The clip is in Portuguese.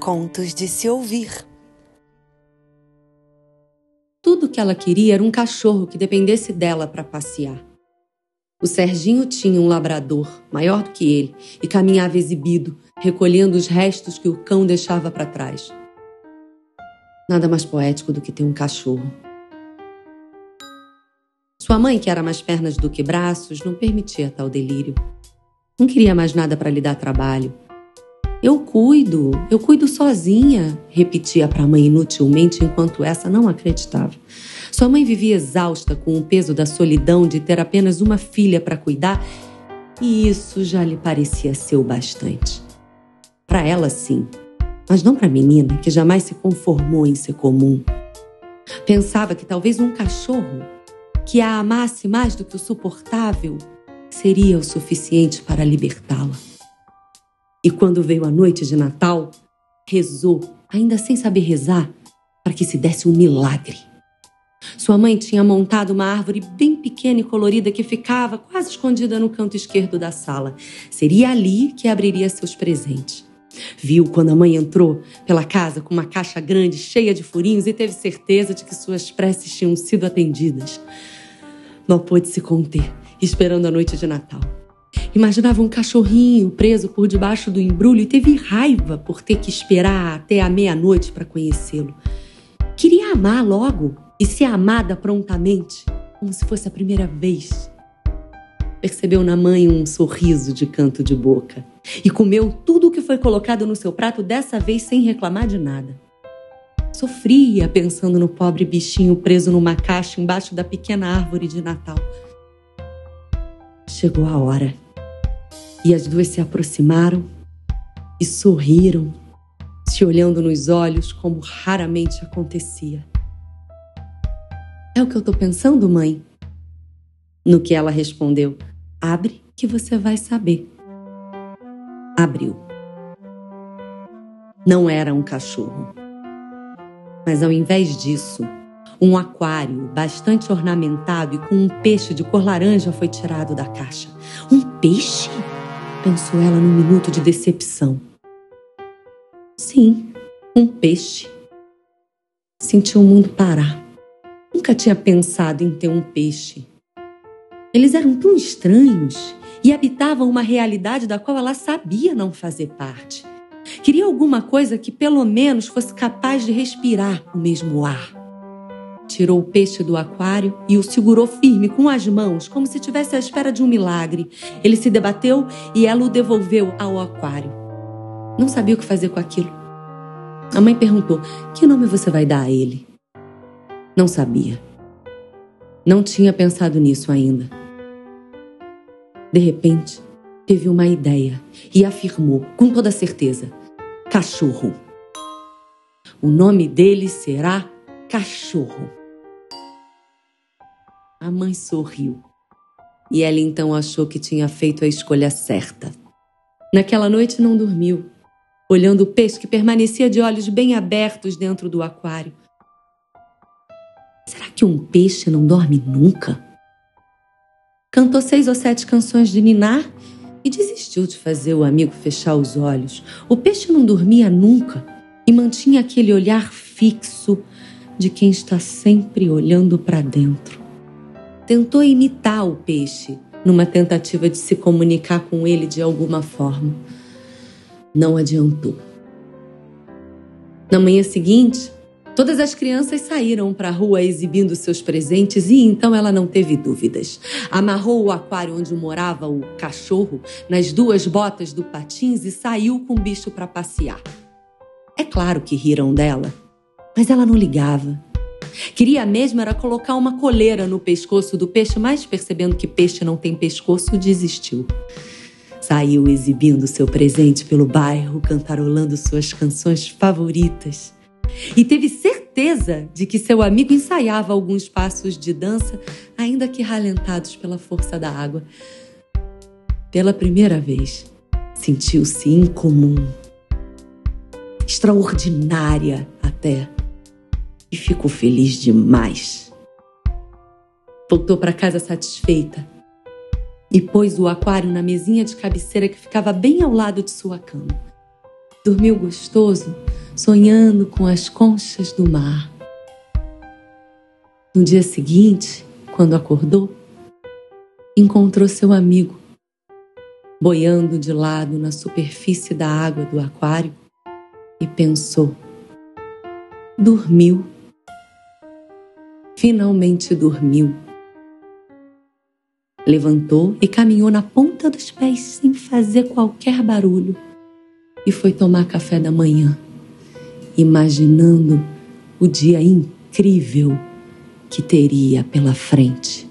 Contos de se ouvir. Tudo que ela queria era um cachorro que dependesse dela para passear. O Serginho tinha um labrador, maior do que ele, e caminhava exibido, recolhendo os restos que o cão deixava para trás. Nada mais poético do que ter um cachorro. Sua mãe, que era mais pernas do que braços, não permitia tal delírio. Não queria mais nada para lhe dar trabalho. Eu cuido, eu cuido sozinha, repetia para a mãe inutilmente enquanto essa não acreditava. Sua mãe vivia exausta com o peso da solidão de ter apenas uma filha para cuidar e isso já lhe parecia ser o bastante. Para ela, sim, mas não para a menina que jamais se conformou em ser comum. Pensava que talvez um cachorro que a amasse mais do que o suportável seria o suficiente para libertá-la. E quando veio a noite de Natal, rezou, ainda sem saber rezar, para que se desse um milagre. Sua mãe tinha montado uma árvore bem pequena e colorida que ficava quase escondida no canto esquerdo da sala. Seria ali que abriria seus presentes. Viu quando a mãe entrou pela casa com uma caixa grande cheia de furinhos e teve certeza de que suas preces tinham sido atendidas. Não pôde se conter, esperando a noite de Natal. Imaginava um cachorrinho preso por debaixo do embrulho e teve raiva por ter que esperar até a meia-noite para conhecê-lo. Queria amar logo e ser amada prontamente, como se fosse a primeira vez. Percebeu na mãe um sorriso de canto de boca e comeu tudo o que foi colocado no seu prato, dessa vez sem reclamar de nada. Sofria pensando no pobre bichinho preso numa caixa embaixo da pequena árvore de Natal. Chegou a hora. E as duas se aproximaram e sorriram, se olhando nos olhos como raramente acontecia. É o que eu tô pensando, mãe? No que ela respondeu: Abre que você vai saber. Abriu. Não era um cachorro. Mas ao invés disso, um aquário bastante ornamentado e com um peixe de cor laranja foi tirado da caixa. Um peixe? Pensou ela num minuto de decepção. Sim, um peixe. Sentiu o mundo parar. Nunca tinha pensado em ter um peixe. Eles eram tão estranhos e habitavam uma realidade da qual ela sabia não fazer parte. Queria alguma coisa que pelo menos fosse capaz de respirar o mesmo ar tirou o peixe do aquário e o segurou firme com as mãos, como se estivesse à espera de um milagre. Ele se debateu e ela o devolveu ao aquário. Não sabia o que fazer com aquilo. A mãe perguntou: Que nome você vai dar a ele? Não sabia. Não tinha pensado nisso ainda. De repente, teve uma ideia e afirmou com toda certeza: Cachorro. O nome dele será Cachorro. A mãe sorriu. E ela então achou que tinha feito a escolha certa. Naquela noite não dormiu, olhando o peixe que permanecia de olhos bem abertos dentro do aquário. Será que um peixe não dorme nunca? Cantou seis ou sete canções de ninar e desistiu de fazer o amigo fechar os olhos. O peixe não dormia nunca e mantinha aquele olhar fixo de quem está sempre olhando para dentro tentou imitar o peixe numa tentativa de se comunicar com ele de alguma forma. Não adiantou. Na manhã seguinte, todas as crianças saíram para a rua exibindo seus presentes e então ela não teve dúvidas. Amarrou o aquário onde morava o cachorro nas duas botas do patins e saiu com o bicho para passear. É claro que riram dela, mas ela não ligava. Queria mesmo era colocar uma coleira no pescoço do peixe, mas percebendo que peixe não tem pescoço, desistiu. Saiu exibindo seu presente pelo bairro, cantarolando suas canções favoritas. E teve certeza de que seu amigo ensaiava alguns passos de dança, ainda que ralentados pela força da água. Pela primeira vez, sentiu-se incomum, extraordinária até e ficou feliz demais. Voltou para casa satisfeita e pôs o aquário na mesinha de cabeceira que ficava bem ao lado de sua cama. Dormiu gostoso, sonhando com as conchas do mar. No dia seguinte, quando acordou, encontrou seu amigo boiando de lado na superfície da água do aquário e pensou: dormiu. Finalmente dormiu. Levantou e caminhou na ponta dos pés sem fazer qualquer barulho e foi tomar café da manhã, imaginando o dia incrível que teria pela frente.